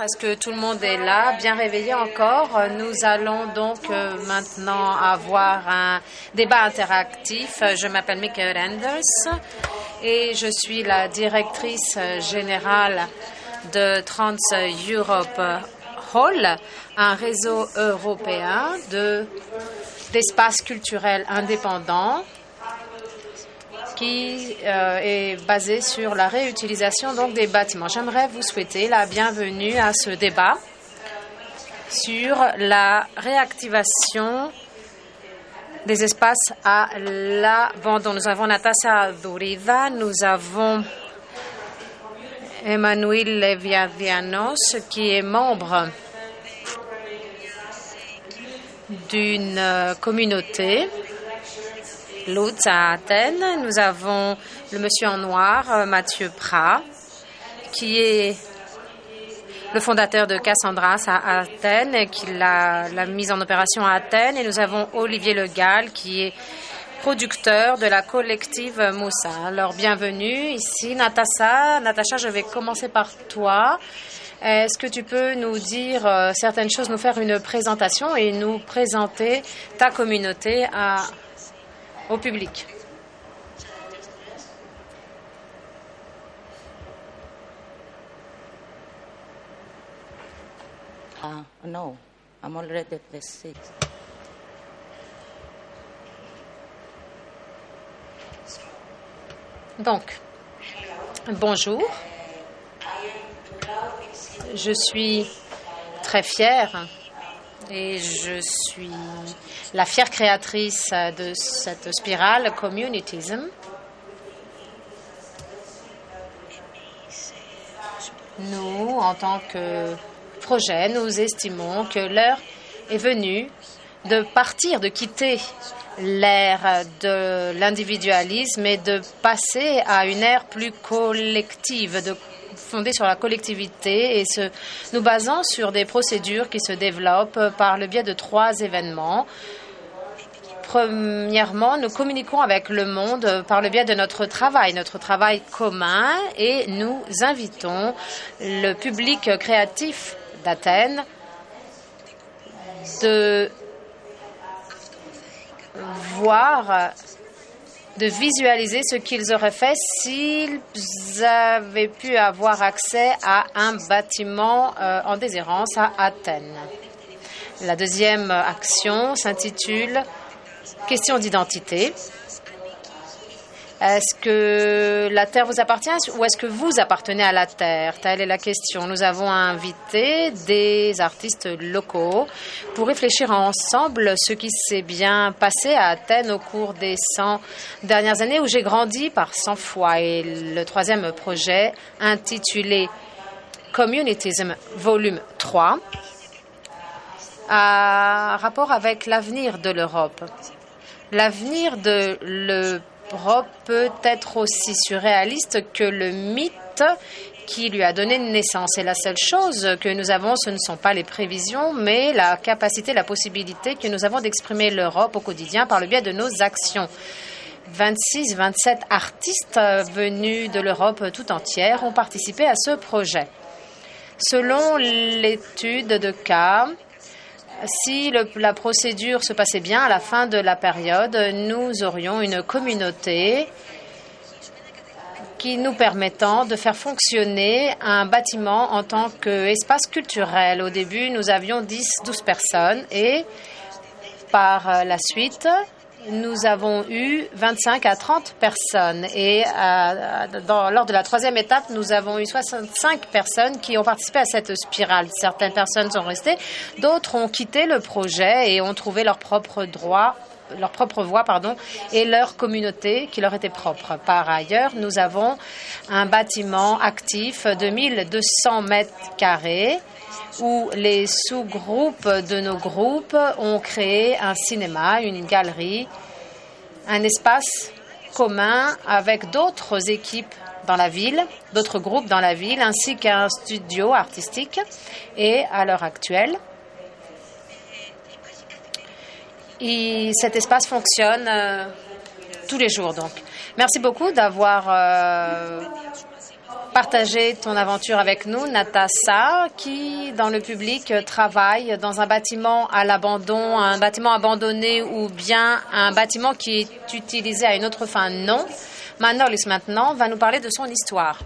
Est-ce que tout le monde est là, bien réveillé encore? Nous allons donc euh, maintenant avoir un débat interactif. Je m'appelle Michael Anders et je suis la directrice générale de Trans Europe Hall, un réseau européen de d'espaces culturels indépendants qui euh, est basé sur la réutilisation donc des bâtiments. J'aimerais vous souhaiter la bienvenue à ce débat sur la réactivation des espaces à l'abandon. Nous avons Natasha Duriva, nous avons Emmanuel Leviavianos, qui est membre d'une euh, communauté Lutz à Athènes. Nous avons le monsieur en noir, euh, Mathieu Prat, qui est le fondateur de Cassandras à Athènes et qui l'a, mise en opération à Athènes. Et nous avons Olivier Le Gall, qui est producteur de la collective Moussa. Alors, bienvenue ici, Natacha. Natacha, je vais commencer par toi. Est-ce que tu peux nous dire euh, certaines choses, nous faire une présentation et nous présenter ta communauté à au public. Uh, no, I'm already at the seat. Donc, bonjour. Je suis très fière et je suis la fière créatrice de cette spirale communitism. Nous, en tant que projet, nous estimons que l'heure est venue de partir, de quitter l'ère de l'individualisme et de passer à une ère plus collective, de fondée sur la collectivité et nous basant sur des procédures qui se développent par le biais de trois événements. Premièrement, nous communiquons avec le monde par le biais de notre travail, notre travail commun, et nous invitons le public créatif d'Athènes de voir de visualiser ce qu'ils auraient fait s'ils avaient pu avoir accès à un bâtiment euh, en déshérence à Athènes. La deuxième action s'intitule Question d'identité. Est-ce que la Terre vous appartient ou est-ce que vous appartenez à la Terre? Telle est la question. Nous avons invité des artistes locaux pour réfléchir ensemble ce qui s'est bien passé à Athènes au cours des 100 dernières années où j'ai grandi par 100 fois. Et le troisième projet, intitulé Communitism, volume 3, a rapport avec l'avenir de l'Europe. L'avenir de l'Europe peut être aussi surréaliste que le mythe qui lui a donné naissance. Et la seule chose que nous avons, ce ne sont pas les prévisions, mais la capacité, la possibilité que nous avons d'exprimer l'Europe au quotidien par le biais de nos actions. 26, 27 artistes venus de l'Europe tout entière ont participé à ce projet. Selon l'étude de cas, si la procédure se passait bien à la fin de la période, nous aurions une communauté qui nous permettant de faire fonctionner un bâtiment en tant qu'espace culturel. Au début, nous avions 10-12 personnes et par la suite, nous avons eu 25 à 30 personnes et euh, lors de la troisième étape, nous avons eu 65 personnes qui ont participé à cette spirale. Certaines personnes sont restées, d'autres ont quitté le projet et ont trouvé leur propre droit leur propre voix pardon, et leur communauté qui leur était propre. Par ailleurs, nous avons un bâtiment actif de 1200 mètres carrés où les sous-groupes de nos groupes ont créé un cinéma, une galerie, un espace commun avec d'autres équipes dans la ville, d'autres groupes dans la ville, ainsi qu'un studio artistique. Et à l'heure actuelle, cet espace fonctionne euh, tous les jours. Donc, merci beaucoup d'avoir euh, partager ton aventure avec nous, Natassa, qui, dans le public, travaille dans un bâtiment à l'abandon, un bâtiment abandonné ou bien un bâtiment qui est utilisé à une autre fin. Non. Manolis, maintenant, va nous parler de son histoire.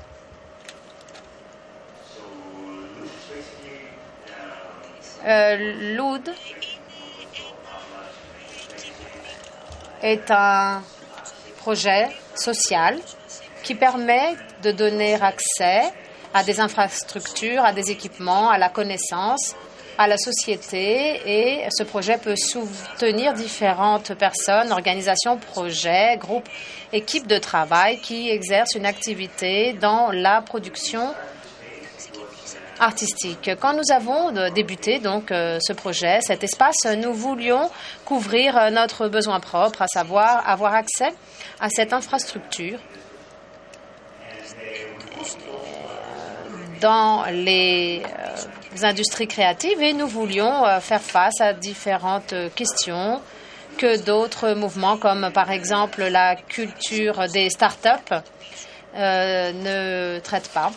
Euh, Loud est un projet social qui permet de donner accès à des infrastructures, à des équipements, à la connaissance, à la société et ce projet peut soutenir différentes personnes, organisations, projets, groupes, équipes de travail qui exercent une activité dans la production artistique. Quand nous avons débuté donc euh, ce projet, cet espace, nous voulions couvrir euh, notre besoin propre, à savoir avoir accès à cette infrastructure dans les euh, industries créatives et nous voulions faire face à différentes questions que d'autres mouvements comme par exemple la culture des startups ne traitent pas.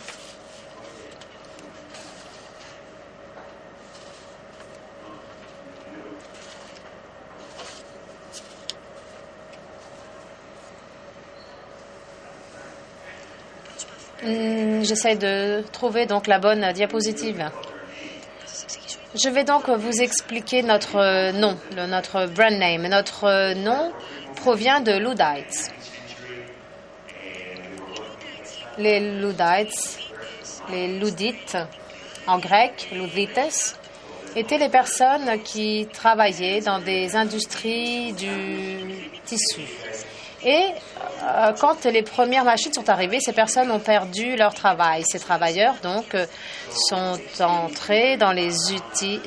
J'essaie de trouver donc la bonne diapositive. Je vais donc vous expliquer notre nom, notre brand name. Notre nom provient de Luddites. Les Luddites, les Ludites en grec, Ludites, étaient les personnes qui travaillaient dans des industries du tissu. Euh, quand les premières machines sont arrivées, ces personnes ont perdu leur travail. Ces travailleurs, donc, euh, sont entrés dans les,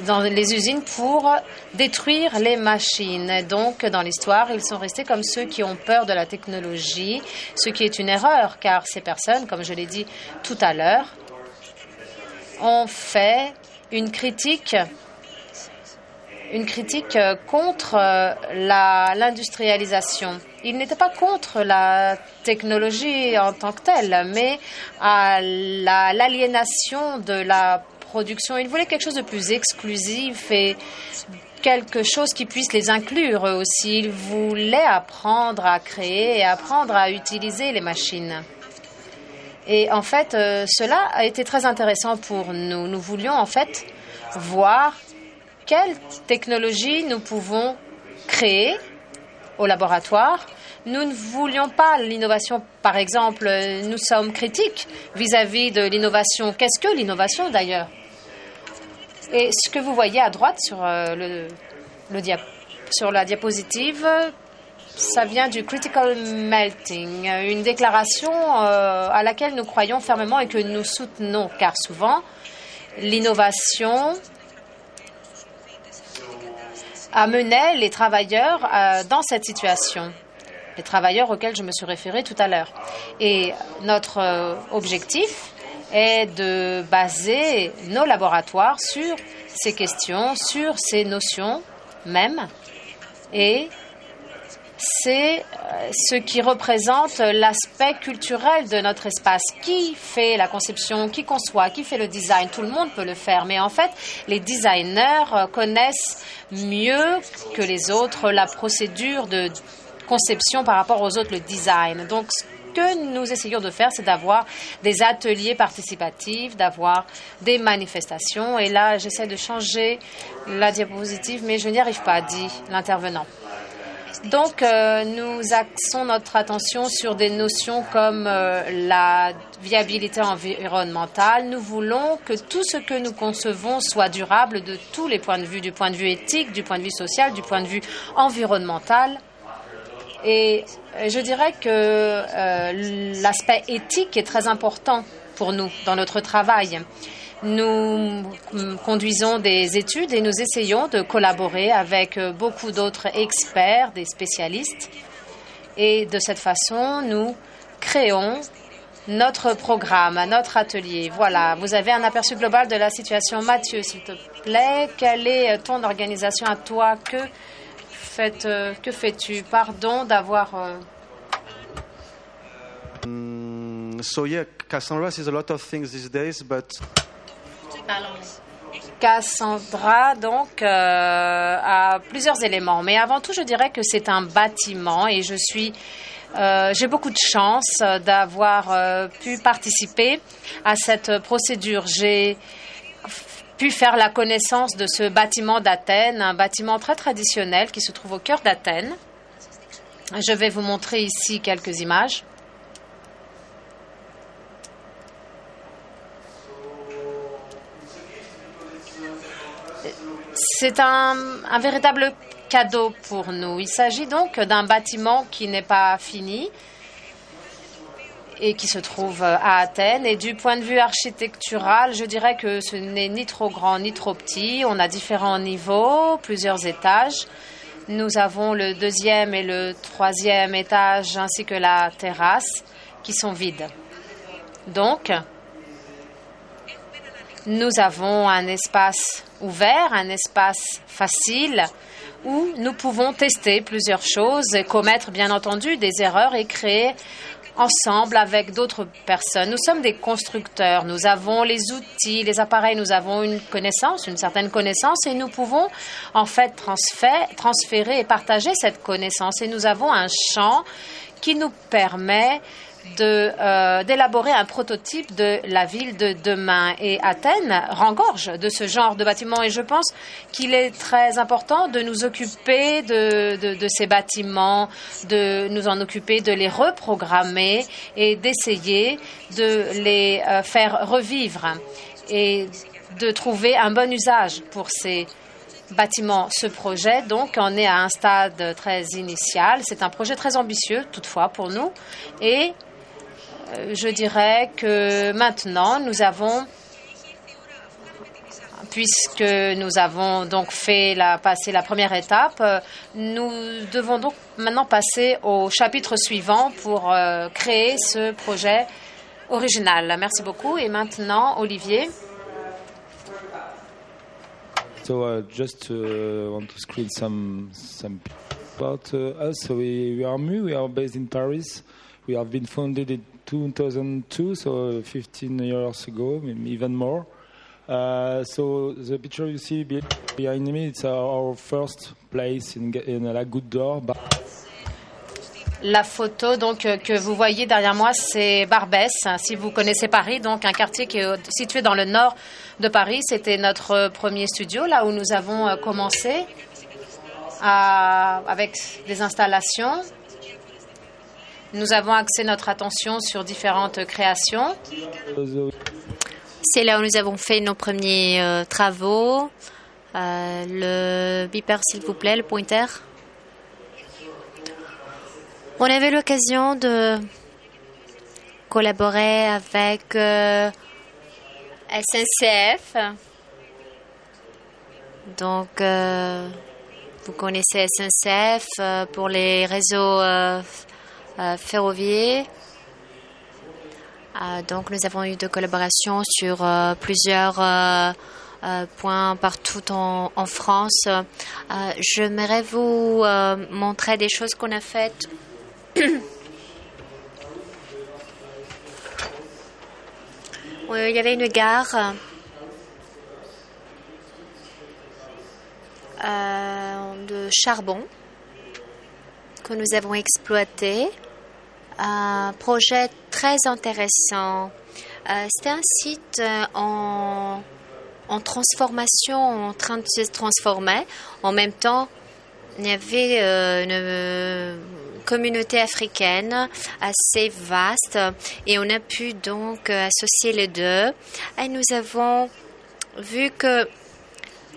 dans les usines pour détruire les machines. Donc, dans l'histoire, ils sont restés comme ceux qui ont peur de la technologie, ce qui est une erreur, car ces personnes, comme je l'ai dit tout à l'heure, ont fait une critique une critique euh, contre l'industrialisation. Il n'était pas contre la technologie en tant que telle, mais à l'aliénation de la production. Il voulait quelque chose de plus exclusif et quelque chose qui puisse les inclure aussi. Il voulait apprendre à créer et apprendre à utiliser les machines. Et en fait, euh, cela a été très intéressant pour nous. Nous voulions en fait voir quelle technologie nous pouvons créer au laboratoire. Nous ne voulions pas l'innovation, par exemple, nous sommes critiques vis-à-vis de l'innovation. Qu'est-ce que l'innovation d'ailleurs? Et ce que vous voyez à droite sur, euh, le, sur la diapositive, ça vient du critical melting, une déclaration euh, à laquelle nous croyons fermement et que nous soutenons, car souvent, l'innovation amenait les travailleurs euh, dans cette situation, les travailleurs auxquels je me suis référée tout à l'heure. Et notre euh, objectif est de baser nos laboratoires sur ces questions, sur ces notions même, et c'est euh, ce qui représente l'aspect culturel de notre espace. Qui fait la conception, qui conçoit, qui fait le design? Tout le monde peut le faire, mais en fait, les designers euh, connaissent mieux que les autres la procédure de conception par rapport aux autres, le design. Donc, ce que nous essayons de faire, c'est d'avoir des ateliers participatifs, d'avoir des manifestations. Et là, j'essaie de changer la diapositive, mais je n'y arrive pas, dit l'intervenant. Donc, euh, nous axons notre attention sur des notions comme euh, la viabilité environnementale. Nous voulons que tout ce que nous concevons soit durable de tous les points de vue, du point de vue éthique, du point de vue social, du point de vue environnemental. Et euh, je dirais que l'aspect éthique est très important pour nous dans notre travail. Nous conduisons des études et nous essayons de collaborer avec beaucoup d'autres experts, des spécialistes. Et de cette façon, nous créons notre programme, notre atelier. Voilà, vous avez un aperçu global de la situation. Mathieu, s'il te plaît, quelle est ton organisation à toi? Que, que fais-tu? Pardon d'avoir... Euh, mm, Cassandra sees a lot of things these days, but Cassandra, donc, euh, a plusieurs éléments. Mais avant tout, je dirais que c'est un bâtiment et je suis. euh, J'ai beaucoup de chance d'avoir euh, pu participer à cette procédure. J'ai pu faire la connaissance de ce bâtiment d'Athènes, un bâtiment très traditionnel qui se trouve au cœur d'Athènes. Je vais vous montrer ici quelques images. C'est un, véritable cadeau pour nous. Il s'agit donc d'un bâtiment qui n'est pas fini et qui se trouve à Athènes. Et du point de vue architectural, je dirais que ce n'est ni trop grand ni trop petit. On a différents niveaux, plusieurs étages. Nous avons le deuxième et le troisième étage ainsi que la terrasse qui sont vides. Donc, nous avons un espace ouvert, un espace facile où nous pouvons tester plusieurs choses et commettre bien entendu des erreurs et créer ensemble avec d'autres personnes. Nous sommes des constructeurs, nous avons les outils, les appareils, nous avons une connaissance, une certaine connaissance et nous pouvons en fait transférer, et partager cette connaissance. Et nous avons un champ qui nous permet euh, d'élaborer un prototype de la ville de demain. Et Athènes rengorge de ce genre de bâtiments. Et je pense qu'il est très important de nous occuper de, de, ces bâtiments, de nous en occuper, de les reprogrammer et d'essayer de les euh, faire revivre et de trouver un bon usage pour ces bâtiments. Ce projet, donc, en est à un stade très initial. C'est un projet très ambitieux, toutefois, pour nous. Et je dirais que maintenant, nous avons, puisque nous avons donc fait la, passer la première étape, euh, nous devons donc maintenant passer au chapitre suivant pour euh, créer ce projet original. Merci beaucoup. Et maintenant, Olivier. So uh, just uh, want to screen some some uh, Mu. We are based in Paris. We have been founded 2002, so 15 years ago, even more. Uh, so the picture you see be- behind me, it's our, first place in, in La Goutte d'Or. La photo donc euh, que vous voyez derrière moi, c'est Barbès. Si vous connaissez Paris, donc un quartier qui est situé dans le nord de Paris, c'était notre premier studio, là où nous avons euh, commencé à- avec des installations. Nous avons axé notre attention sur différentes créations. C'est là où nous avons fait nos premiers euh, travaux. Euh, le beeper, s'il vous plaît, le pointer. On avait l'occasion de collaborer avec euh, SNCF. Donc, vous connaissez SNCF pour les réseaux euh, f- euh, donc, nous avons eu de collaborations sur euh, plusieurs points partout en, France. J'aimerais vous montrer des choses qu'on a faites. Il y avait une gare de charbon que nous avons exploité un projet très intéressant. Euh, C'était un site euh, en, en transformation, en train de se transformer. En même temps, il y avait euh, une communauté africaine assez vaste et on a pu donc associer les deux. Et nous avons vu que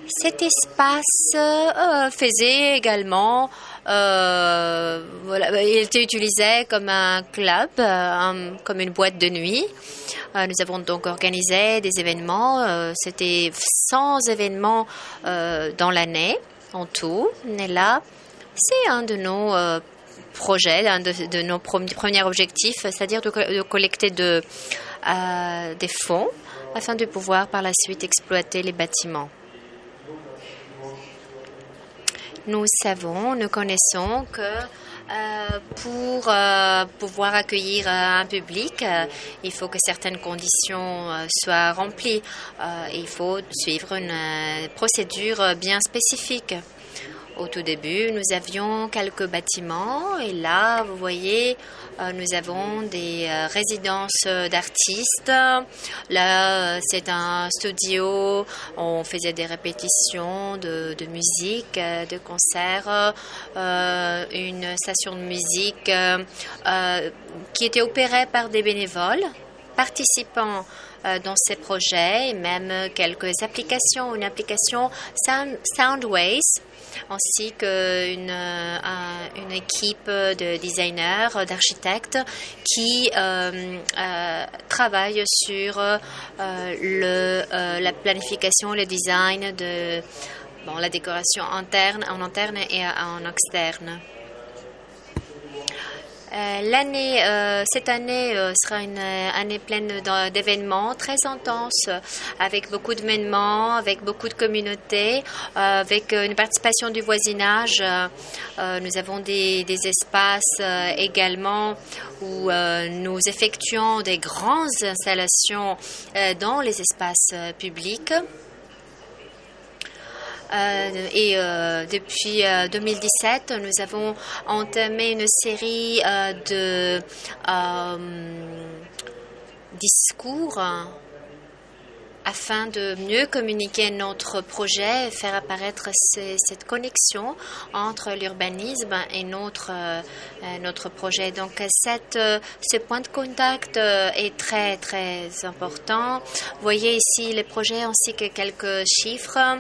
cet espace faisait également, euh, voilà, il était utilisé comme un club, euh, comme une boîte de nuit. Euh, nous avons donc organisé des événements. C'était 100 événements dans l'année en tout. Et là, c'est un de nos projets, un de, nos premiers objectifs, c'est-à-dire de, co- de collecter de, des fonds afin de pouvoir par la suite exploiter les bâtiments. Nous savons, nous connaissons que Euh, pour euh, pouvoir accueillir euh, un public, il faut que certaines conditions soient remplies. Il faut suivre une procédure bien spécifique. Au tout début, nous avions quelques bâtiments et là, vous voyez, euh, nous avons des euh, résidences d'artistes. Là, euh, c'est un studio. On faisait des répétitions de, musique, de concerts, une station de musique qui était opérée par des bénévoles participant euh, dans ces projets et même quelques applications, une application Sound, Soundways ainsi qu'une euh, un- une équipe de designers, d'architectes qui euh, euh, travaillent sur le, la planification, le design de la décoration interne, en interne et en externe. Euh, L'année, euh, cette année euh, sera une année pleine d'événements très intenses, avec beaucoup d'événements, avec beaucoup de communautés, avec une participation du voisinage. Nous avons des, espaces également où nous effectuons des grandes installations dans les espaces publics. Euh, et euh, depuis euh, 2017, nous avons entamé une série euh, de euh, discours euh, afin de mieux communiquer notre projet et faire apparaître cette connexion entre l'urbanisme et notre, euh, euh, notre projet. Donc cette, euh, ce point de contact est très très important. Vous voyez ici les projets ainsi que quelques chiffres.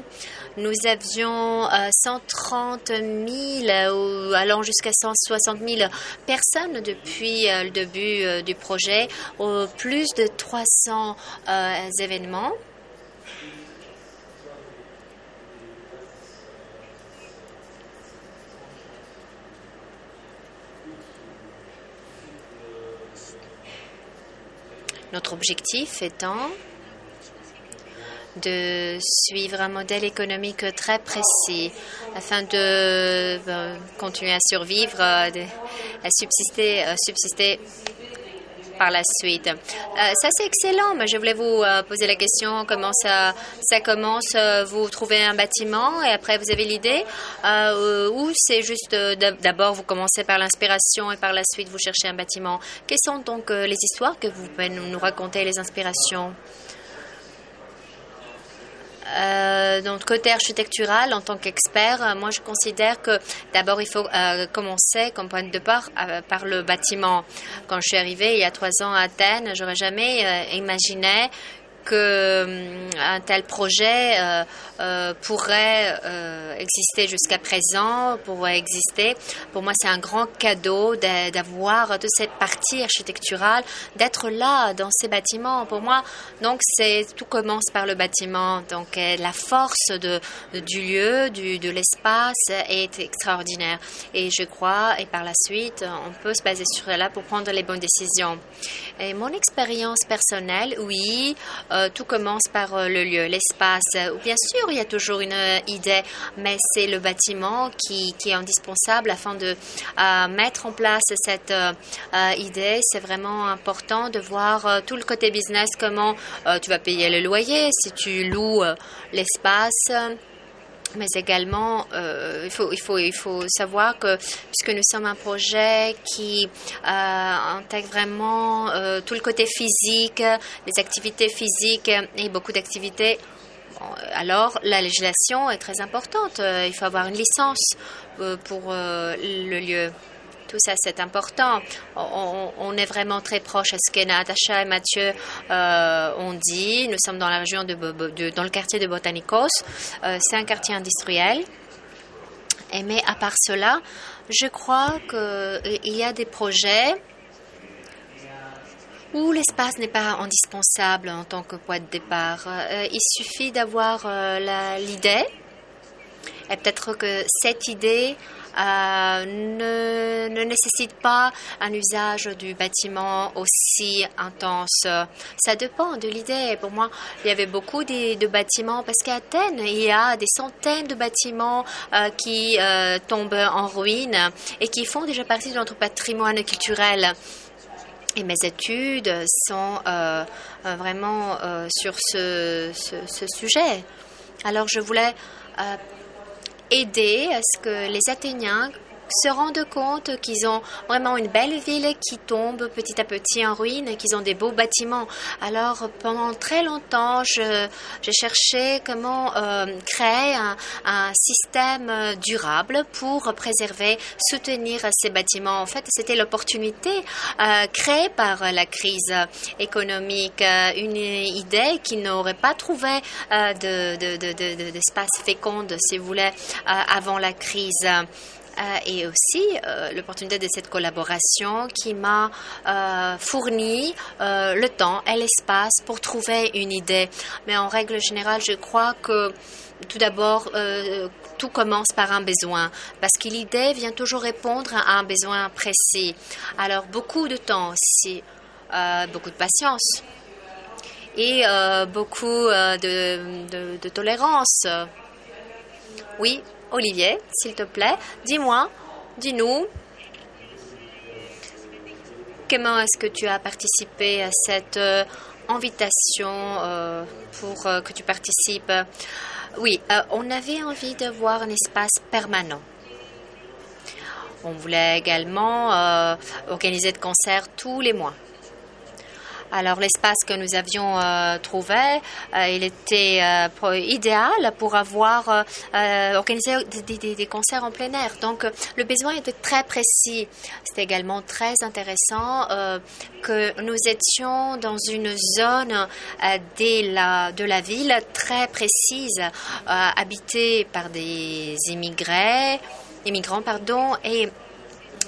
Nous avions euh, 130 000 ou allant jusqu'à 160 000 personnes depuis le début du projet, plus de 300 euh, événements. Notre objectif étant de suivre un modèle économique très précis afin de euh, continuer à survivre, à subsister, euh, subsister par la suite. Euh, ça, c'est excellent, mais je voulais vous euh, poser la question, comment ça, ça commence euh, Vous trouvez un bâtiment et après vous avez l'idée Ou c'est juste d'ab- d'abord vous commencez par l'inspiration et par la suite vous cherchez un bâtiment Quelles sont donc les histoires que vous pouvez nous raconter, les inspirations? Euh, donc côté architectural, en tant qu'expert, euh, moi je considère que d'abord il faut euh, commencer comme point de départ euh, par le bâtiment. Quand je suis arrivée il y a trois ans à Athènes, j'aurais jamais imaginé que hum, tel projet euh, euh, pourrait euh, exister jusqu'à présent, pourrait exister. Pour moi, c'est un grand cadeau d'a- d'avoir toute cette partie architecturale, d'être là dans ces bâtiments. Pour moi, donc c'est tout commence par le bâtiment. Donc la force de, du lieu, du, de l'espace est extraordinaire. Et je crois, et par la suite, on peut se baser sur cela pour prendre les bonnes décisions. Et mon expérience personnelle, oui, euh, tout commence par euh, le lieu, l'espace. Euh, Bien sûr, il y a toujours une idée, mais c'est le bâtiment qui, est indispensable afin de mettre en place cette idée. C'est vraiment important de voir tout le côté business, comment tu vas payer le loyer, si tu loues l'espace. Mais également, euh, il, faut, il, faut, il faut savoir que puisque nous sommes un projet qui euh, intègre vraiment euh, tout le côté physique, les activités physiques et beaucoup d'activités, alors la législation est très importante. Il faut avoir une licence pour le lieu. Tout ça, c'est important. On, est vraiment très proche à ce que Natacha et Mathieu euh, ont dit. Nous sommes dans la région de, dans le quartier de Botanicos. Euh, c'est un quartier industriel. Mais à part cela, je crois qu'il y a des projets où l'espace n'est pas indispensable en tant que point de départ. Euh, il suffit d'avoir euh, l'idée et peut-être que cette idée euh, ne, ne nécessite pas un usage du bâtiment aussi intense. Ça dépend de l'idée. Pour moi, il y avait beaucoup de, bâtiments parce qu'à Athènes, il y a des centaines de bâtiments euh, qui euh, tombent en ruine et qui font déjà partie de notre patrimoine culturel. Et mes études sont vraiment sur ce, sujet. Alors je voulais aider à ce que les Athéniens se rendent compte qu'ils ont vraiment une belle ville qui tombe petit à petit en ruine qu'ils ont des beaux bâtiments. Alors pendant très longtemps, je, j'ai cherché comment euh, créer un, un système euh, durable pour préserver, soutenir ces bâtiments. En fait, c'était l'opportunité euh, créée par la crise économique, euh, une idée qui n'aurait pas trouvé euh, de, de, de, de- d'espace fécond, si vous voulez, avant la crise. Euh, et aussi euh, l'opportunité de cette collaboration qui m'a euh, fourni le temps et l'espace pour trouver une idée. Mais en règle générale, je crois que tout d'abord, tout commence par un besoin, parce que l'idée vient toujours répondre à un besoin précis. Alors, beaucoup de temps aussi, beaucoup de patience et beaucoup de tolérance. Oui, Olivier, s'il te plaît, dis-moi, dis-nous, comment est-ce que tu as participé à cette euh, invitation euh, pour euh, que tu participes? Oui, on avait envie d'avoir un espace permanent. On voulait également organiser de concerts tous les mois. Alors l'espace que nous avions euh, trouvé, euh, il était euh, idéal pour avoir euh, euh, organisé des, des- des concerts en plein air. Donc le besoin était très précis. C'était également très intéressant euh, que nous étions dans une zone de, la, de la ville très précise, habitée par des immigrés, immigrants pardon, et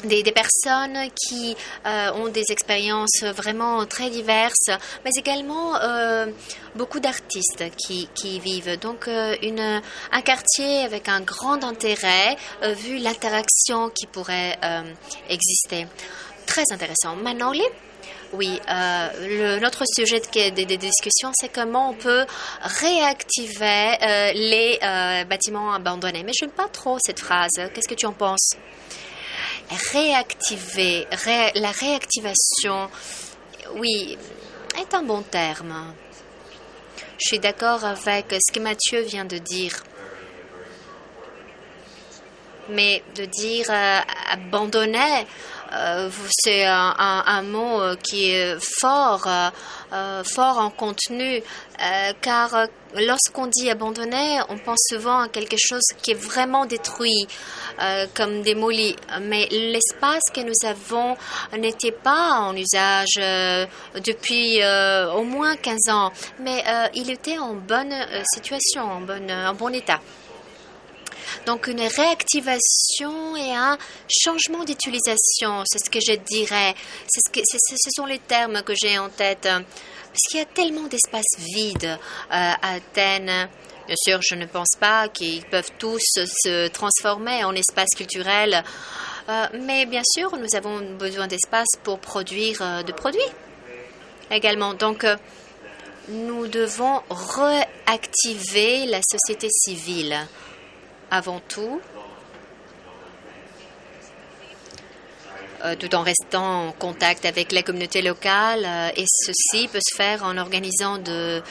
des, personnes qui euh, ont des expériences vraiment très diverses, mais également euh, beaucoup d'artistes qui, y vivent. Donc euh, un quartier avec un grand intérêt vu l'interaction qui pourrait exister. Très intéressant. Manoli oui, le, notre sujet de, de- discussion, c'est comment on peut réactiver les bâtiments abandonnés. Mais je n'aime pas trop cette phrase. Qu'est-ce que tu en penses? Réactiver, ré- la réactivation, oui, est un bon terme. Je suis d'accord avec ce que Mathieu vient de dire. Mais de dire euh, abandonner, euh, c'est un, mot qui est fort, euh, fort en contenu, euh, car euh, lorsqu'on dit abandonner, on pense souvent à quelque chose qui est vraiment détruit, euh, comme démoli. Mais l'espace que nous avons n'était pas en usage depuis au moins 15 ans, mais il était en bonne situation, en, bon état. Donc une réactivation et un changement d'utilisation, c'est ce que je dirais. Ce sont les termes que j'ai en tête. Parce qu'il y a tellement d'espaces vides euh, à Athènes. Bien sûr, je ne pense pas qu'ils peuvent tous se transformer en espaces culturels. Euh, mais bien sûr, nous avons besoin d'espace pour produire euh, de produits également. Donc, nous devons réactiver la société civile avant tout, tout en restant en contact avec la communauté locale. euh, et ceci peut se faire en organisant de,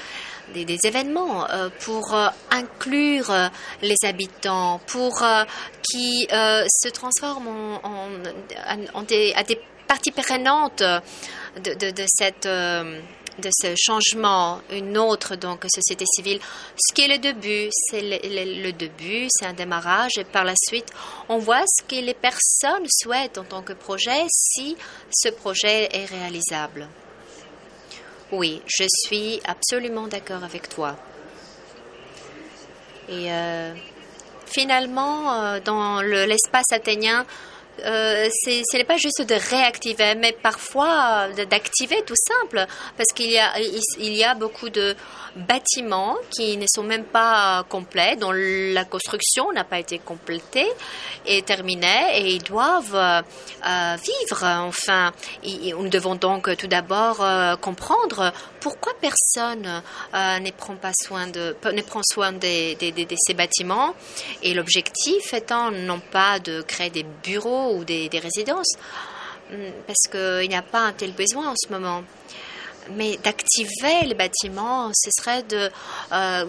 des, événements euh, pour euh, inclure euh, les habitants, pour euh, qui euh, se transforment en, en- en des, à des parties prenantes de, de- de cette... de ce changement, une autre donc société civile. Ce qui est le début, c'est le, début, c'est un démarrage et par la suite, on voit ce que les personnes souhaitent en tant que projet si ce projet est réalisable. Oui, je suis absolument d'accord avec toi. Et euh, finalement, euh, dans le- l'espace athénien, euh, ce n'est pas juste de réactiver, mais parfois euh, d'activer tout simple, parce qu'il y a, il, y a beaucoup de bâtiments qui ne sont même pas complets, dont la construction n'a pas été complétée et terminée, et ils doivent euh, euh, vivre. Enfin, nous devons donc tout d'abord euh, comprendre pourquoi personne euh, ne prend pas soin de, ne prend soin de ces bâtiments, et l'objectif étant non pas de créer des bureaux ou des, résidences, hum, parce qu'il n'y a pas un tel besoin en ce moment. Mais d'activer les bâtiments, ce serait de euh,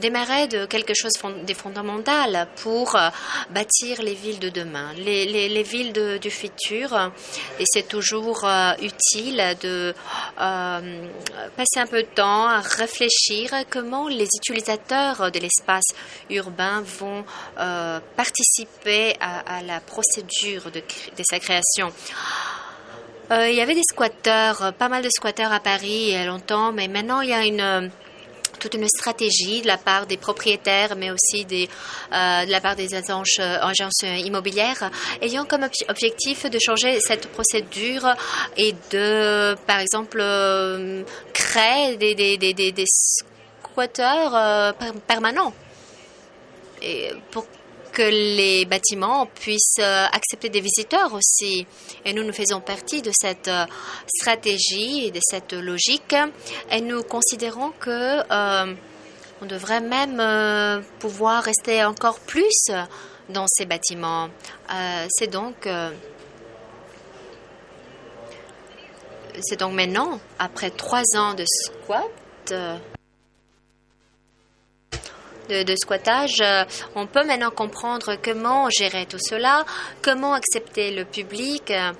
démarrer de quelque chose de fondamental pour euh, bâtir les villes de demain, les, les- les villes de- du futur. Et c'est toujours euh, utile de euh, passer un peu de temps à réfléchir à comment les utilisateurs de l'espace urbain vont euh, participer à, la procédure de sa création. Euh, il y avait des squatteurs, euh, pas mal de squatteurs à Paris il y a longtemps, mais maintenant il y a une euh, toute une stratégie de la part des propriétaires, mais aussi des, de la part des agences, immobilières, ayant comme ob- objectif de changer cette procédure et de, par exemple, créer des, squatteurs per- permanents. Que les bâtiments puissent euh, accepter des visiteurs aussi. Et nous, nous faisons partie de cette euh, stratégie et de cette logique. Et nous considérons que euh, on devrait même pouvoir rester encore plus dans ces bâtiments. C'est donc c'est donc maintenant, après trois ans de squat, de, squattage, euh, on peut maintenant comprendre comment gérer tout cela, comment accepter le public. euh,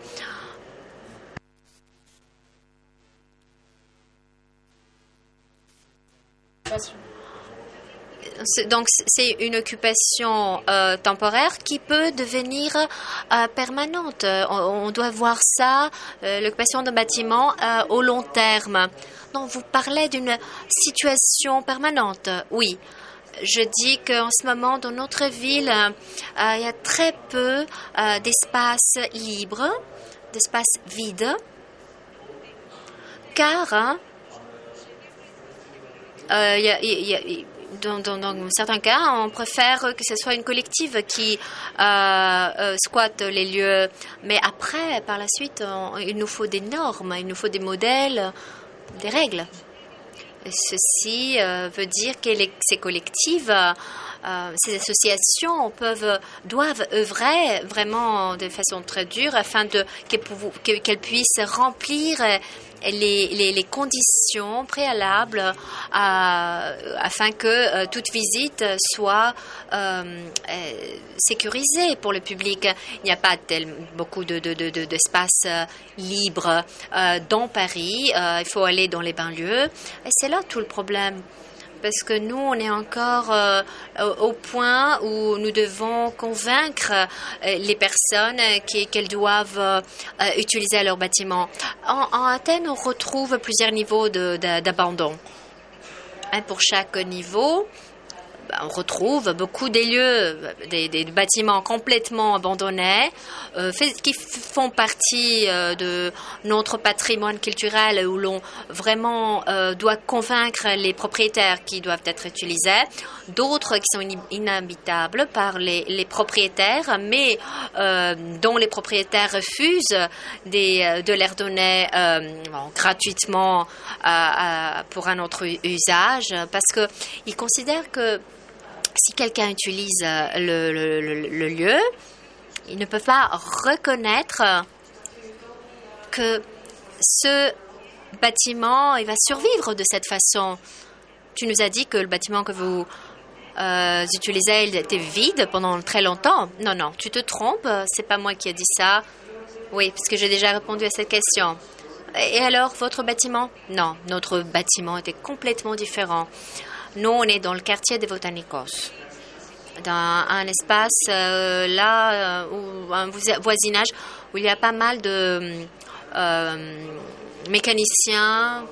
Donc c'est une occupation euh, temporaire qui peut devenir permanente. On, doit voir ça, l'occupation d'un bâtiment au long terme. Non, vous parlez d'une situation permanente. Oui. Je dis qu'en ce moment, dans notre ville, euh, il y a très peu euh, d'espace libre, d'espace vide, car hein, euh, y a- dans, certains cas, on préfère que ce soit une collective qui squatte les lieux. Mais après, par la suite, il nous faut des normes, il nous faut des modèles, des règles. Ceci euh, veut dire que ces collectives, euh, euh, ces associations doivent œuvrer vraiment de façon très dure afin qu'elles puissent remplir les, conditions préalables afin que euh, toute visite soit euh, euh, sécurisée pour le public. Il n'y a pas beaucoup de, de, de- d'espace libre dans Paris. Il faut aller dans les banlieues. Et c'est là tout le problème. Parce que nous, on est encore euh, au, point où nous devons convaincre euh, les personnes qu'elles doivent euh, utiliser leur bâtiment. En, Athènes, on retrouve plusieurs niveaux d'abandon. Un pour chaque niveau. Ben, On retrouve beaucoup des lieux, des, bâtiments complètement abandonnés, euh, qui font partie euh, de notre patrimoine culturel où l'on vraiment euh, doit convaincre les propriétaires qui doivent être utilisés. D'autres qui sont inhabitables par les, les propriétaires, mais dont les propriétaires refusent de leur donner bon, gratuitement pour un autre usage, parce qu'ils considèrent que si quelqu'un utilise euh, le, lieu, il ne peut pas reconnaître que ce bâtiment va survivre de cette façon. Tu nous as dit que le bâtiment que vous euh, utilisez il était vide pendant très longtemps. Non, non, tu te trompes. C'est pas moi qui ai dit ça. Oui, parce que j'ai déjà répondu à cette question. Et alors, votre bâtiment? Non, notre bâtiment était complètement différent. Nous, on est dans le quartier des Botanicos, dans un espace euh, là, euh, où, un voisi- voisinage où il y a pas mal de euh, mécaniciens.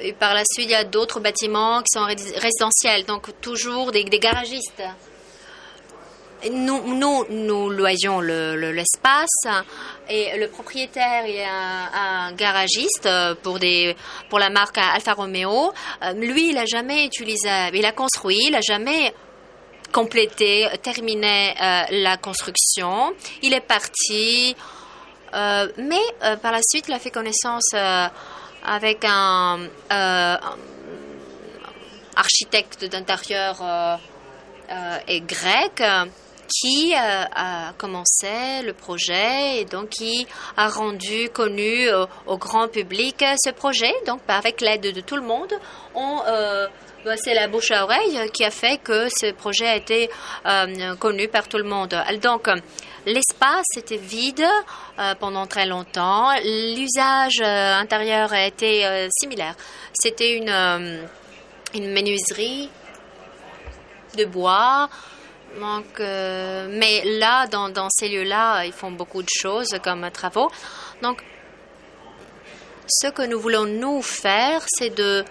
Et par la suite, il y a d'autres bâtiments qui sont rési- résidentiels, donc toujours des garagistes. Nous, nous, loyons l'espace et le propriétaire est un, garagiste pour, des, pour la marque Alfa Romeo. Lui, il n'a jamais utilisé, il a construit, il n'a jamais complété, terminé la construction. Il est parti, mais par la suite, il a fait connaissance avec un, un architecte d'intérieur et grec qui euh, a commencé le projet et donc qui a rendu connu euh, au grand public ce projet. Donc, avec l'aide de tout le monde, on euh, bah, c'est la bouche à oreille qui a fait que ce projet a été connu par tout le monde. Donc, l'espace était vide pendant très longtemps. L'usage intérieur a été similaire. C'était une menuiserie de bois donc, euh, mais là, dans, ces lieux-là, ils font beaucoup de choses comme travaux. Donc, ce que nous voulons nous faire, c'est de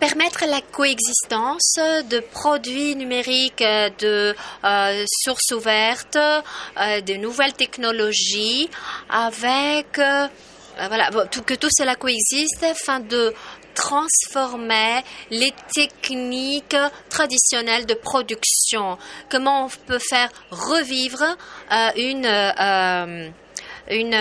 permettre la coexistence de produits numériques de euh, sources ouvertes, euh, de nouvelles technologies, avec voilà, que tout cela coexiste afin de transformer les techniques traditionnelles de production. Comment on peut faire revivre euh, une, euh, une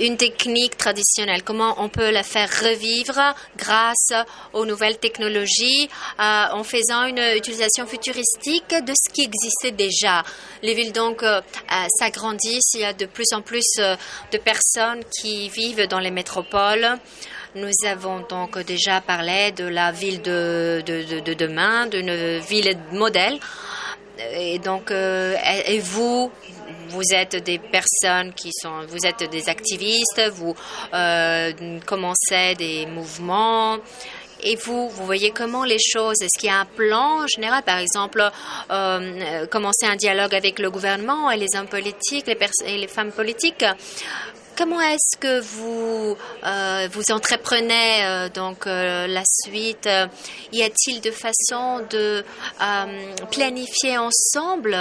une technique traditionnelle, comment on peut la faire revivre grâce aux nouvelles technologies euh, en faisant une utilisation futuristique de ce qui existait déjà. Les villes donc euh, euh, s'agrandissent, il y a de plus en plus de personnes qui vivent dans les métropoles. Nous avons donc déjà parlé de la ville de demain, d'une ville modèle. Et donc, et vous, vous êtes des personnes qui sont, vous êtes des activistes, vous euh, commencez des mouvements. Et vous, vous voyez comment les choses, est-ce qu'il y a un plan général, par exemple, euh, commencer un dialogue avec le gouvernement et les hommes politiques les et les femmes politiques Comment est-ce que vous euh, entreprenez euh, donc euh, la suite? Y a-t-il de façon de planifier ensemble?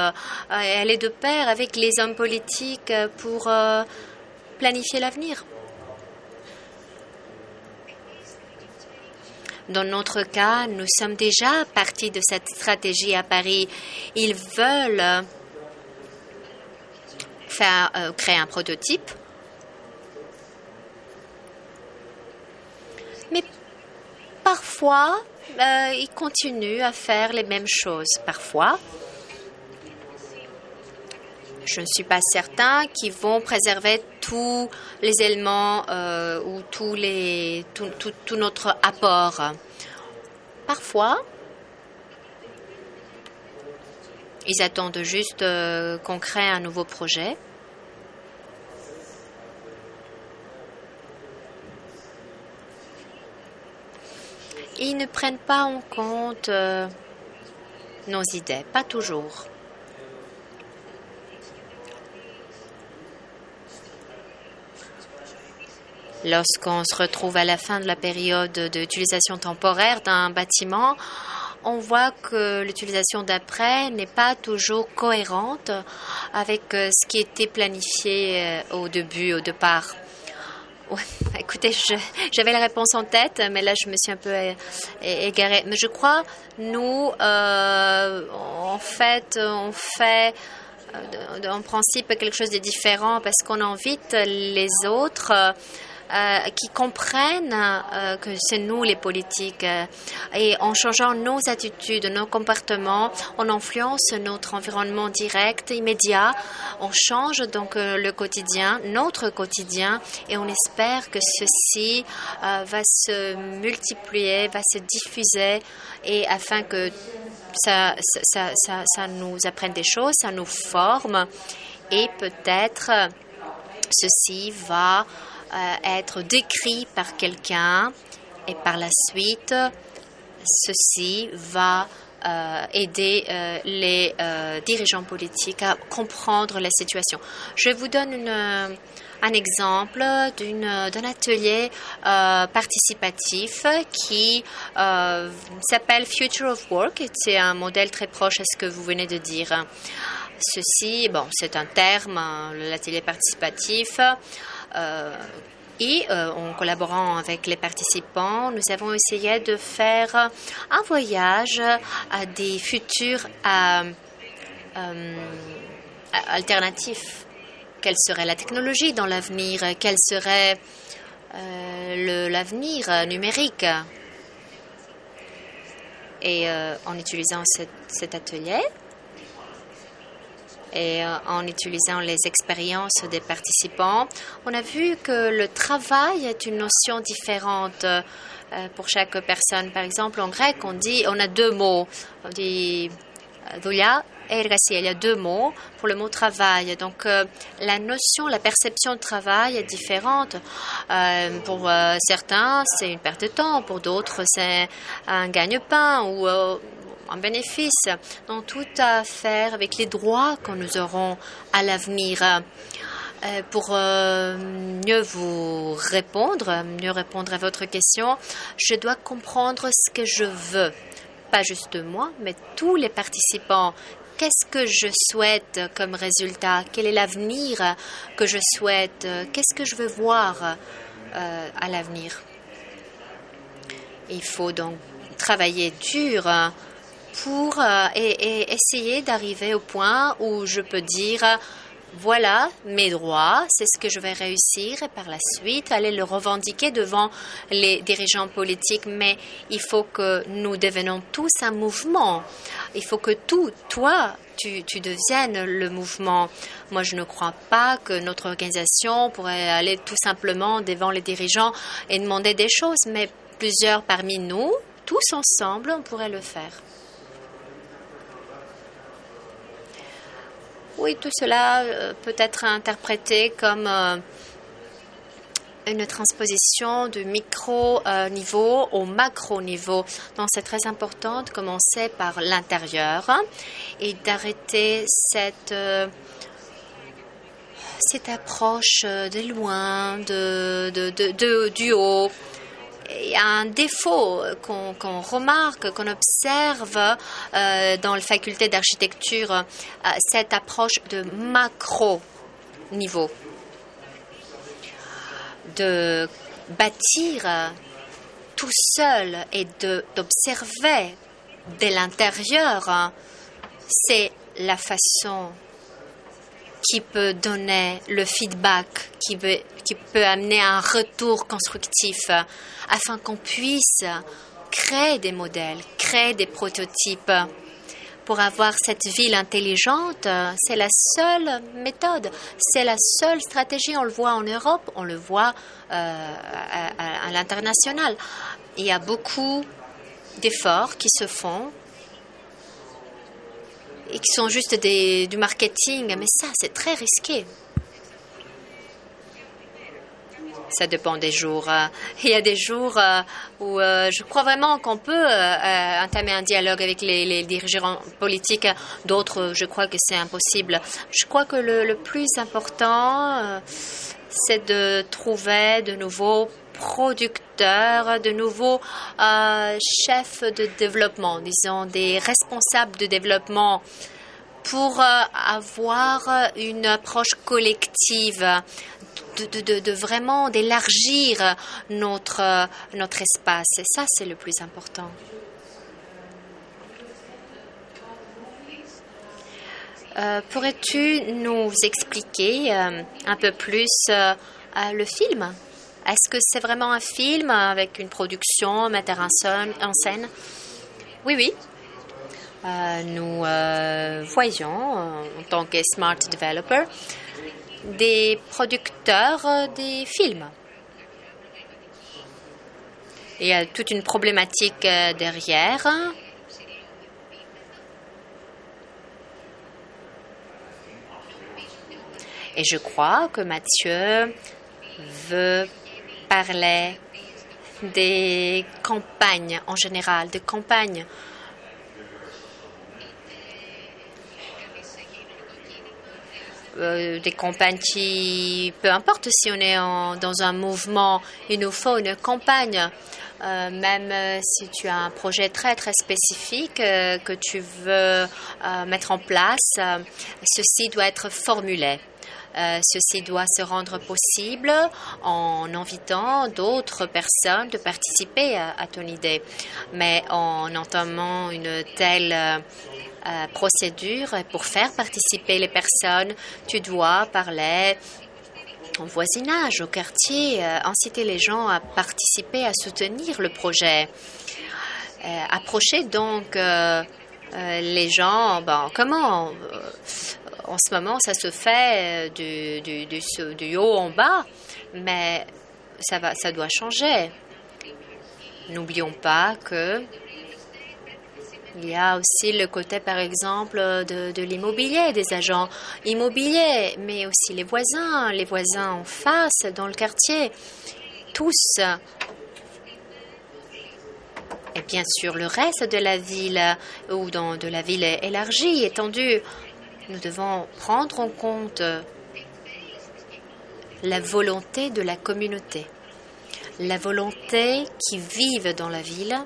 Aller de pair avec les hommes politiques pour planifier l'avenir? Dans notre cas, nous sommes déjà partis de cette stratégie à Paris. Ils veulent faire créer un prototype Mais parfois, euh, ils continuent à faire les mêmes choses. Parfois, je ne suis pas certain qu'ils vont préserver tous les éléments euh, ou tous les, tout, tout, notre apport. Parfois, ils attendent juste euh, qu'on crée un nouveau projet. Ils ne prennent pas en compte euh, nos idées, pas toujours. Lorsqu'on se retrouve à la fin de la période d'utilisation temporaire d'un bâtiment, on voit que l'utilisation d'après n'est pas toujours cohérente avec euh, ce qui était planifié euh, au début, au départ. Écoutez, j'avais la réponse en tête, mais là, je me suis un peu égarée. Mais je crois, nous, euh, en fait, on fait euh, en principe quelque chose de différent parce qu'on invite les autres euh, qui comprennent euh, que c'est nous les politiques. Euh, et en changeant nos attitudes, nos comportements, on influence notre environnement direct, immédiat. On change donc le quotidien, notre quotidien, et on espère que ceci va se multiplier, va se diffuser, et afin que ça, ça, ça, ça nous apprenne des choses, ça nous forme, et peut-être ceci va euh, être décrit par quelqu'un et par la suite, ceci va euh, aider euh, les dirigeants politiques à comprendre la situation. Je vous donne un exemple d'un atelier participatif qui s'appelle Future of Work. C'est un modèle très proche à ce que vous venez de dire. Ceci, bon, c'est un terme, hein, l'atelier participatif. Euh, et euh, en collaborant avec les participants, nous avons essayé de faire un voyage à des futurs euh, alternatifs. Quelle serait la technologie dans l'avenir? Quel serait l'avenir numérique? Et en utilisant cet atelier, et euh, en utilisant les expériences des participants, on a vu que le travail est une notion différente euh, pour chaque personne. Par exemple, en grec, on dit, on a deux mots. On dit euh, doulia et ergasia. Il y a deux mots pour le mot travail. Donc, la notion, la perception de travail est différente. Pour certains, c'est une perte de temps. Pour d'autres, c'est un gagne-pain ou un bénéfice. Donc, tout à faire avec les droits que nous aurons à l'avenir. Euh, pour euh, mieux vous répondre, mieux répondre à votre question, je dois comprendre ce que je veux. Pas juste moi, mais tous les participants. Qu'est-ce que je souhaite comme résultat? Quel est l'avenir que je souhaite? Qu'est-ce que je veux voir euh, à l'avenir? Il faut donc travailler dur pour euh, et, essayer d'arriver au point où je peux dire voilà mes droits, c'est ce que je vais réussir et par la suite aller le revendiquer devant les dirigeants politiques. Mais il faut que nous devenions tous un mouvement. Il faut que tout, toi, tu deviennes le mouvement. Moi, je ne crois pas que notre organisation pourrait aller tout simplement devant les dirigeants et demander des choses, mais plusieurs parmi nous, tous ensemble, on pourrait le faire. Oui, tout cela euh, peut être interprété comme euh, une transposition du micro-niveau au macro-niveau. Donc, c'est très important de commencer par l'intérieur et d'arrêter cette, euh, cette approche euh, de loin, de, de- du haut. Il y a un défaut qu'on remarque, qu'on observe euh, dans la faculté d'architecture, euh, cette approche de macro niveau, de bâtir euh, tout seul et d'observer de l'intérieur, c'est la façon qui peut donner le feedback, qui peut, amener un retour constructif euh, afin qu'on puisse créer des modèles, créer des prototypes. Pour avoir cette ville intelligente, euh, c'est la seule méthode, c'est la seule stratégie. On le voit en Europe, on le voit euh, à l'international. Il y a beaucoup d'efforts qui se font et qui sont juste du marketing, mais ça, c'est très risqué. Ça dépend des jours. euh. Il y a des jours euh, où euh, je crois vraiment qu'on peut entamer un dialogue avec les, dirigeants politiques. D'autres, je crois que c'est impossible. Je crois que le, plus important, c'est de trouver de nouveaux producteurs, de nouveaux euh, chefs de développement, disons des responsables de développement pour euh, avoir une approche collective, de, vraiment d'élargir notre, euh, notre espace. Et ça, c'est le plus important. Pourrais-tu nous expliquer un peu plus le film? Est-ce que c'est vraiment un film avec une production, metteur en scène, Oui, oui. Euh, nous euh, voyons, euh, en tant que Smart Developer, des producteurs des films. Il y a toute une problématique derrière. Et je crois que Mathieu veut parlait des campagnes en général, des campagnes. Euh, des campagnes qui, peu importe si on est dans un mouvement, il nous faut une campagne. Euh, même euh, si tu as un projet très très spécifique que tu veux mettre en place, ceci doit être formulé. Euh, ceci doit se rendre possible en invitant d'autres personnes de participer à, ton idée. Mais en entamant une telle euh, procédure, pour faire participer les personnes, tu dois parler au voisinage, au quartier, euh, inciter les gens à participer, à soutenir le projet. Approcher donc les gens, bon, comment en ce moment ça se fait euh, du, haut en bas, mais ça, va, ça doit changer. N'oublions pas que il y a aussi le côté, par exemple, de, de l'immobilier, des agents immobiliers, mais aussi les voisins, les voisins en face, dans le quartier, tous. Et bien sûr, le reste de la ville, ou dans de la ville élargie, étendue. Nous devons prendre en compte la volonté de la communauté, la volonté qui vive dans la ville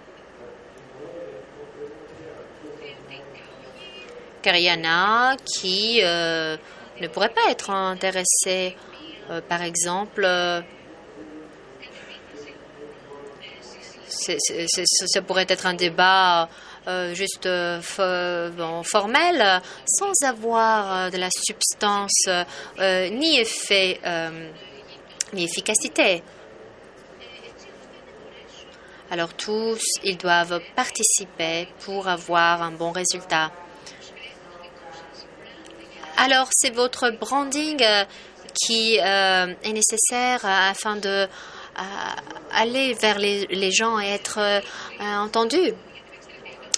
car il y en a qui euh, ne pourraient pas être intéressés. Euh, par exemple, euh, ça pourrait être un débat euh, juste euh, bon, formel, sans avoir euh, de la substance euh, ni effet euh, ni efficacité. Alors tous, ils doivent participer pour avoir un bon résultat. Alors, c'est votre branding euh, qui euh, est nécessaire euh, afin de euh, aller vers les, gens et être euh, euh, entendu.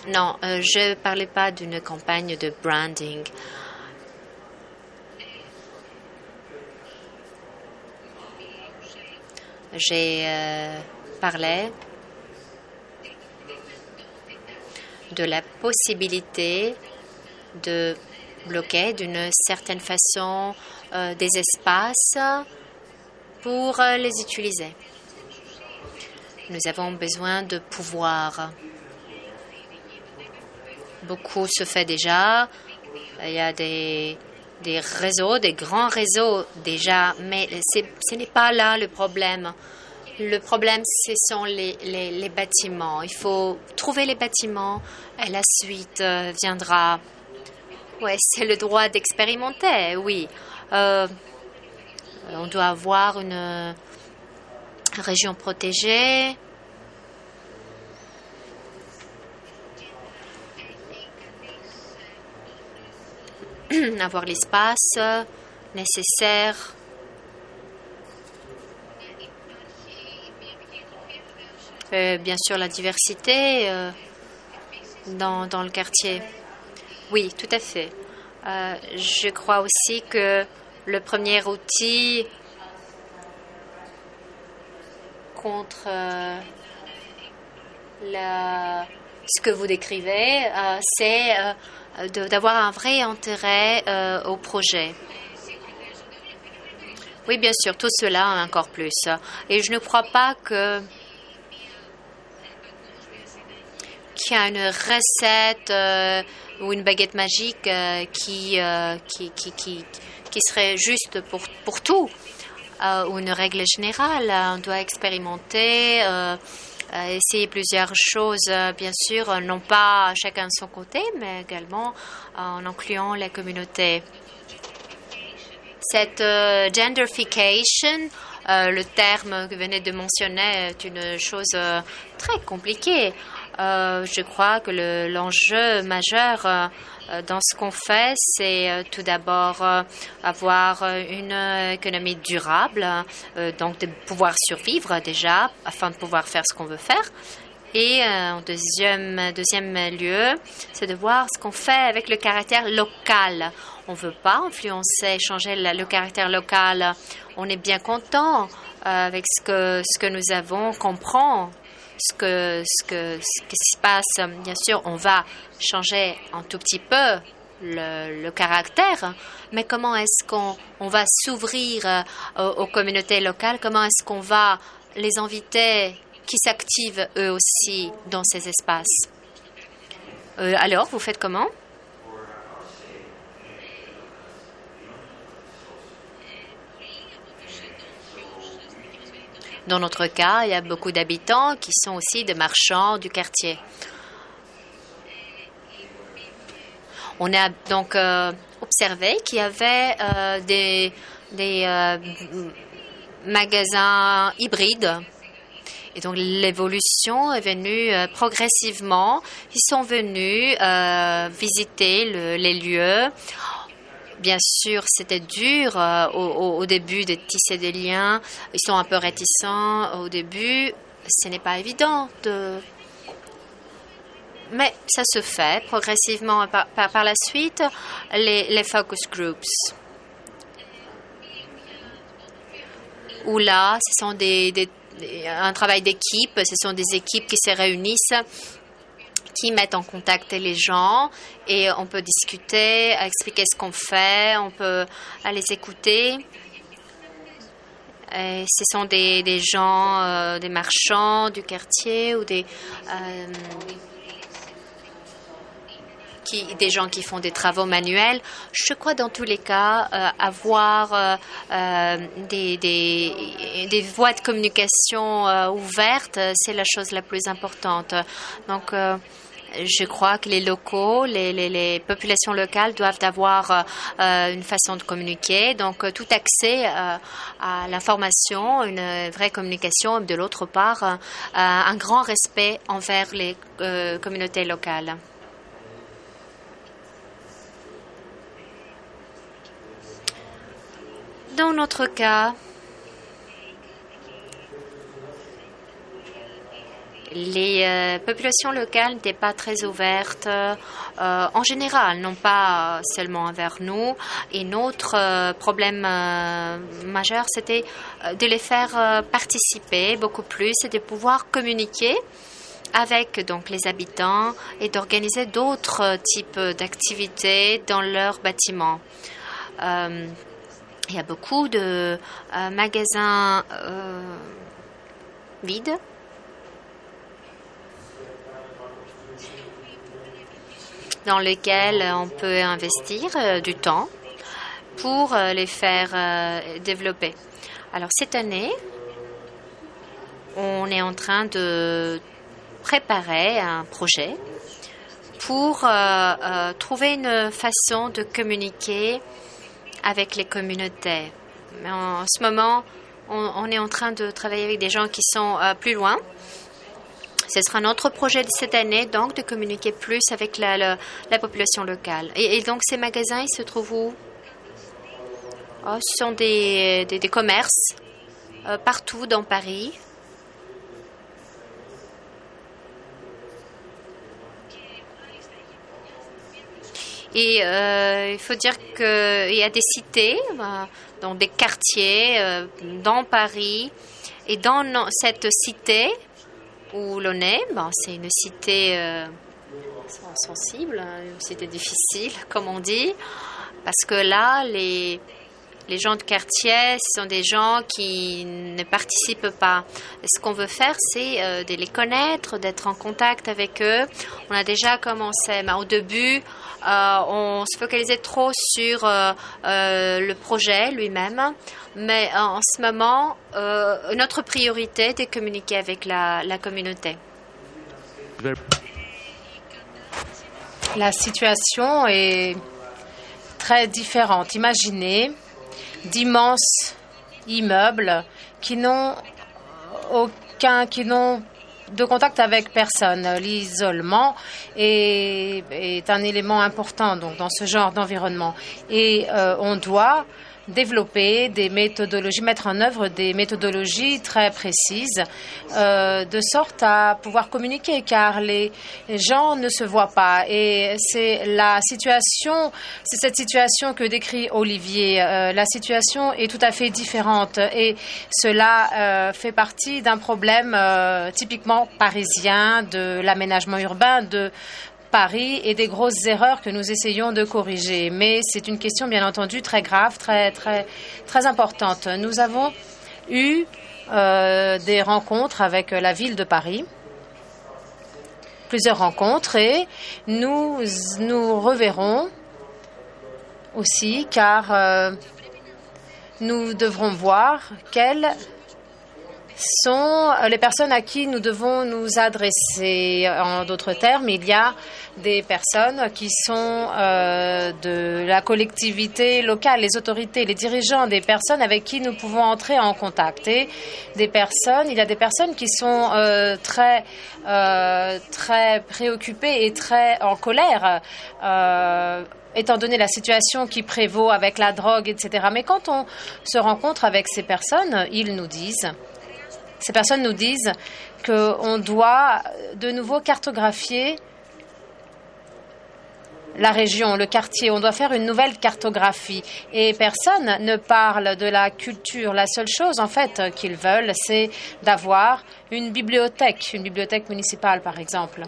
Non, euh, je ne parlais pas d'une campagne de branding. J'ai euh, parlé de la possibilité de bloquer d'une certaine façon euh, des espaces pour les utiliser. Nous avons besoin de pouvoir. Beaucoup se fait déjà. Il y a des, réseaux, des grands réseaux déjà, mais ce n'est pas là le problème. Le problème, ce sont les bâtiments. Il faut trouver les bâtiments et la suite euh, viendra. Oui, c'est le droit d'expérimenter, oui. Euh, on doit avoir une euh, région protégée. avoir l'espace euh, nécessaire. Euh, bien sûr, la diversité euh, dans, dans le quartier. Oui, tout à fait. Je crois aussi que le premier outil contre la- ce que vous décrivez, c'est d'avoir un vrai intérêt euh, au projet. Oui, bien sûr, tout cela encore plus. Et je ne crois pas qu'il y a une recette euh, ou une baguette magique euh, qui, euh, qui, qui, qui, qui serait juste pour, pour tout, euh, ou une règle générale. On doit expérimenter, euh, euh, essayer plusieurs choses, euh, bien sûr, euh, non pas chacun de son côté, mais également euh, en incluant la communauté. Cette euh, genderfication, euh, le terme que vous venez de mentionner, est une chose euh, très compliquée. Euh, je crois que le- l'enjeu majeur euh, euh, dans ce qu'on fait, c'est tout d'abord avoir une économie durable, donc de pouvoir survivre déjà afin de pouvoir faire ce qu'on veut faire. Et en deuxième, lieu, c'est de voir ce qu'on fait avec le caractère local. On ne veut pas influencer, changer le caractère local. On est bien content avec ce que, ce que nous avons, on comprend ce, que, ce, que, ce qui se passe. Bien sûr, on va changer un tout petit peu le, caractère, mais comment est-ce qu'on on va s'ouvrir euh, aux, communautés locales, comment est-ce qu'on va les inviter qui s'activent eux aussi dans ces espaces? Euh, alors, vous faites comment? Dans notre cas, il y a beaucoup d'habitants qui sont aussi des marchands du quartier. On a donc euh, observé qu'il y avait euh, des, euh, magasins hybrides. Et donc l'évolution est venue progressivement. Ils sont venus visiter les lieux. Bien sûr, c'était dur au, début de tisser des liens. Ils sont un peu réticents au début. Ce n'est pas évident de mais ça se fait progressivement par, par, la suite, les, focus groups. Où là, ce sont des, un travail d'équipe, ce sont des équipes qui se réunissent qui mettent en contact les gens et on peut discuter, expliquer ce qu'on fait, on peut les écouter. ce sont des, gens, euh, des marchands du quartier ou des, euh, des gens qui font des travaux manuels. Je crois dans tous les cas euh, avoir euh, euh, des, voies de communication ouvertes, c'est la chose la plus importante. Donc, je crois que les locaux, les, les, populations locales doivent avoir une façon de communiquer. Donc, tout accès à l'information, une vraie communication, de l'autre part, un grand respect envers les communautés locales. Dans notre cas, les euh, populations locales n'étaient pas très ouvertes euh, en général, non pas seulement envers nous. Et notre euh, problème majeur, c'était de les faire participer beaucoup plus et de pouvoir communiquer avec donc les habitants et d'organiser d'autres types d'activités dans leurs bâtiments. Il y a beaucoup de euh, magasins euh, vides. dans lesquels on peut investir euh, du temps pour les faire développer. Alors cette année, on est en train de préparer un projet pour trouver une façon de communiquer avec les communautés. Mais en, ce moment, on, est en train de travailler avec des gens qui sont euh, plus loin. Ce sera notre projet de cette année, donc, de communiquer plus avec la, population locale. Et, donc, ces magasins, ils se trouvent où? Oh, Ce sont des, des, commerces euh, partout dans Paris. Et euh, il faut dire qu'il y a des cités, euh, dans des quartiers, euh, dans Paris. Et dans cette cité où l'on est, ben, c'est une cité sensible, hein, une cité difficile, comme on dit, parce que là, les, gens de quartier, ce sont des gens qui ne participent pas. ce qu'on veut faire, c'est de les connaître, d'être en contact avec eux. On a déjà commencé, mais au début, on se focalisait trop sur euh, le projet lui-même. Mais en ce moment, notre priorité est de communiquer avec la, la communauté. La situation est très différente. Imaginez d'immenses immeubles qui n'ont aucun, qui n'ont de contact avec personne. L'isolement est, un élément important donc, dans ce genre d'environnement. Et euh, on doit développer des méthodologies, mettre en œuvre des méthodologies très précises, euh, de sorte à pouvoir communiquer, car les gens ne se voient pas. Et c'est la situation, c'est cette situation que décrit Olivier. Euh, la situation est tout à fait différente, et cela euh, fait partie d'un problème typiquement parisien de l'aménagement urbain, de Paris et des grosses erreurs que nous essayons de corriger. Mais c'est une question, bien entendu, très grave, très, très, très importante. Nous avons eu euh, des rencontres avec la ville de Paris, plusieurs rencontres, et nous nous reverrons aussi, car euh, nous devrons voir quelles sont les personnes à qui nous devons nous adresser. En d'autres termes, il y a des personnes qui sont euh, de la collectivité locale, les autorités, les dirigeants, des personnes avec qui nous pouvons entrer en contact. Et des personnes, il y a des personnes qui sont euh, très, euh, très préoccupées et très en colère étant donné la situation qui prévaut avec la drogue, etc. Mais quand on se rencontre avec ces personnes, ils nous disent ces personnes nous disent qu'on doit de nouveau cartographier la région, le quartier. On doit faire une nouvelle cartographie. Et personne ne parle de la culture. La seule chose, en fait, qu'ils veulent, c'est d'avoir une bibliothèque, une bibliothèque municipale, par exemple.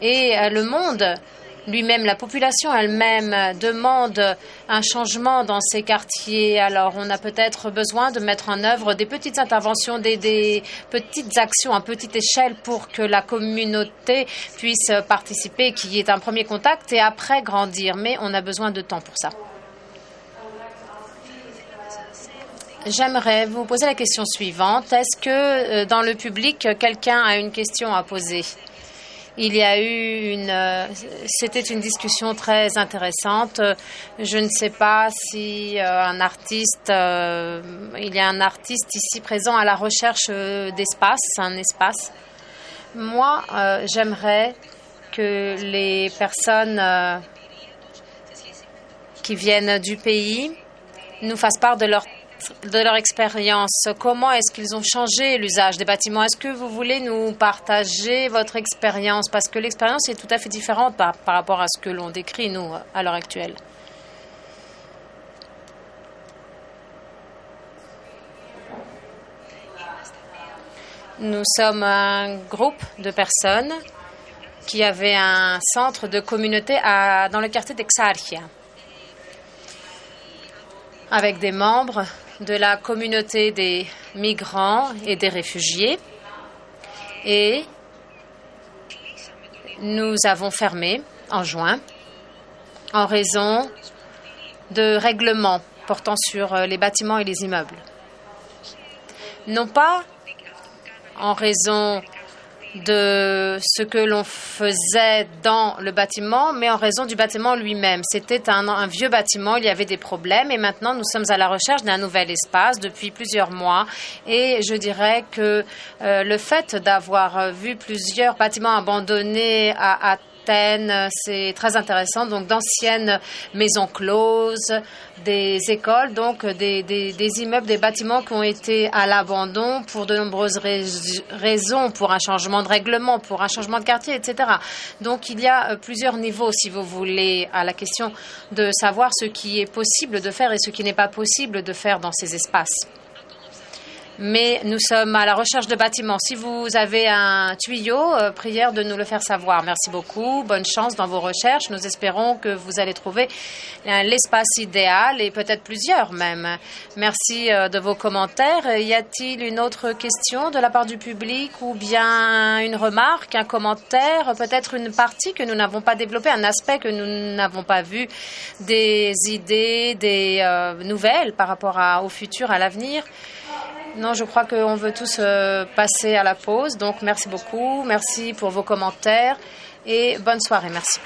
Et euh, le monde lui-même, la population elle-même demande un changement dans ces quartiers. Alors, on a peut-être besoin de mettre en œuvre des petites interventions, des, petites actions à petite échelle pour que la communauté puisse participer, qu'il y ait un premier contact et après grandir. Mais on a besoin de temps pour ça. J'aimerais vous poser la question suivante. Est-ce que euh, dans le public, quelqu'un a une question à poser? Il y a eu une, euh, c'était une discussion très intéressante. Je ne sais pas si euh, un artiste, euh, il y a un artiste ici présent à la recherche d'espace, un espace. Moi, j'aimerais que les personnes qui viennent du pays nous fassent part de leur de leur expérience. Comment est-ce qu'ils ont changé l'usage des bâtiments? Est-ce que vous voulez nous partager votre expérience? Parce que l'expérience est tout à fait différente par, rapport à ce que l'on décrit, nous, à l'heure actuelle. Nous sommes un groupe de personnes qui avaient un centre de communauté dans le quartier d'Exarchia, avec des membres de la communauté des migrants et des réfugiés. Et nous avons fermé en juin en raison de règlements portant sur euh, les bâtiments et les immeubles. Non pas en raison de ce que l'on faisait dans le bâtiment, mais en raison du bâtiment lui-même. C'était un, vieux bâtiment, il y avait des problèmes et maintenant nous sommes à la recherche d'un nouvel espace depuis plusieurs mois et je dirais que euh, le fait d'avoir vu plusieurs bâtiments abandonnés à c'est très intéressant. Donc d'anciennes maisons closes, des écoles, donc des, des, immeubles, des bâtiments qui ont été à l'abandon pour de nombreuses raisons, pour un changement de règlement, pour un changement de quartier, etc. Donc il y a euh, plusieurs niveaux, si vous voulez, à la question de savoir ce qui est possible de faire et ce qui n'est pas possible de faire dans ces espaces mais nous sommes à la recherche de bâtiments. Si vous avez un tuyau, euh, prière de nous le faire savoir. Merci beaucoup. Bonne chance dans vos recherches. Nous espérons que vous allez trouver euh, l'espace idéal et peut-être plusieurs même. Merci euh, de vos commentaires. Y a-t-il une autre question de la part du public ou bien une remarque, un commentaire, peut-être une partie que nous n'avons pas développée, un aspect que nous n'avons pas vu, des idées, des nouvelles par rapport au futur, à l'avenir? Non, je crois qu'on veut tous euh, passer à la pause. Donc, merci beaucoup. Merci pour vos commentaires et bonne soirée. Merci.